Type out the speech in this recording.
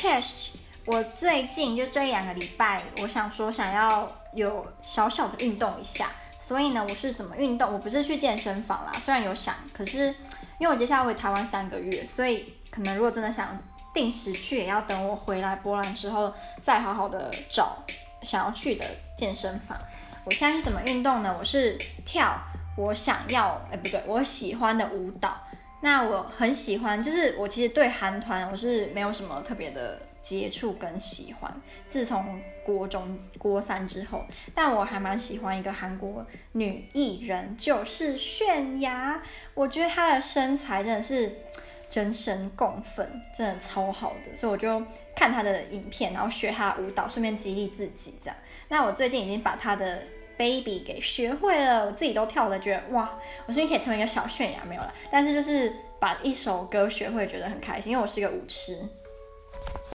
Chest，我最近就这一两个礼拜，我想说想要有小小的运动一下，所以呢，我是怎么运动？我不是去健身房啦，虽然有想，可是因为我接下来回台湾三个月，所以可能如果真的想定时去，也要等我回来波兰之后再好好的找想要去的健身房。我现在是怎么运动呢？我是跳我想要，哎，不对，我喜欢的舞蹈。那我很喜欢，就是我其实对韩团我是没有什么特别的接触跟喜欢。自从国中国三之后，但我还蛮喜欢一个韩国女艺人，就是泫雅。我觉得她的身材真的是真神共愤，真的超好的，所以我就看她的影片，然后学她舞蹈，顺便激励自己这样。那我最近已经把她的 Baby 给学会了，我自己都跳了，觉得哇，我终于可以成为一个小泫雅没有了。但是就是把一首歌学会，觉得很开心，因为我是个舞痴，